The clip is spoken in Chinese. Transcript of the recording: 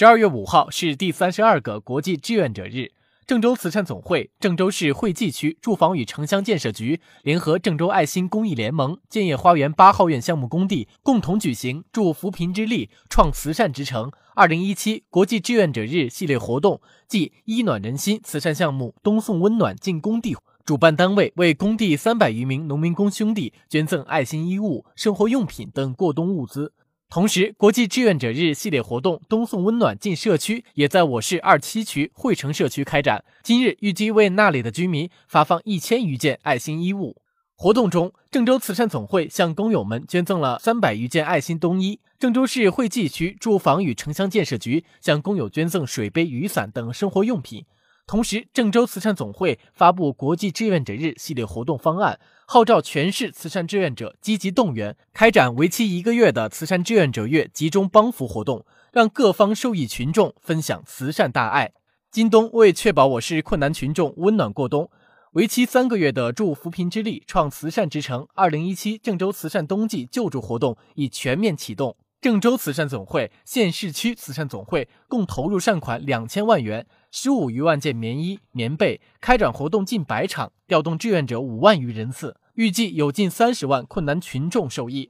十二月五号是第三十二个国际志愿者日。郑州慈善总会、郑州市惠济区住房与城乡建设局联合郑州爱心公益联盟、建业花园八号院项目工地共同举行“助扶贫之力，创慈善之城”二零一七国际志愿者日系列活动暨“衣暖人心”慈善项目“冬送温暖进工地”。主办单位为工地三百余名农民工兄弟捐赠爱心衣物、生活用品等过冬物资。同时，国际志愿者日系列活动“冬送温暖进社区”也在我市二七区汇城社区开展。今日预计为那里的居民发放一千余件爱心衣物。活动中，郑州慈善总会向工友们捐赠了三百余件爱心冬衣；郑州市惠济区住房与城乡建设局向工友捐赠水杯、雨伞等生活用品。同时，郑州慈善总会发布国际志愿者日系列活动方案，号召全市慈善志愿者积极动员，开展为期一个月的慈善志愿者月集中帮扶活动，让各方受益群众分享慈善大爱。京东为确保我市困难群众温暖过冬，为期三个月的助扶贫之力、创慈善之城二零一七郑州慈善冬季救助活动已全面启动。郑州慈善总会、县市区慈善总会共投入善款两千万元，十五余万件棉衣、棉被，开展活动近百场，调动志愿者五万余人次，预计有近三十万困难群众受益。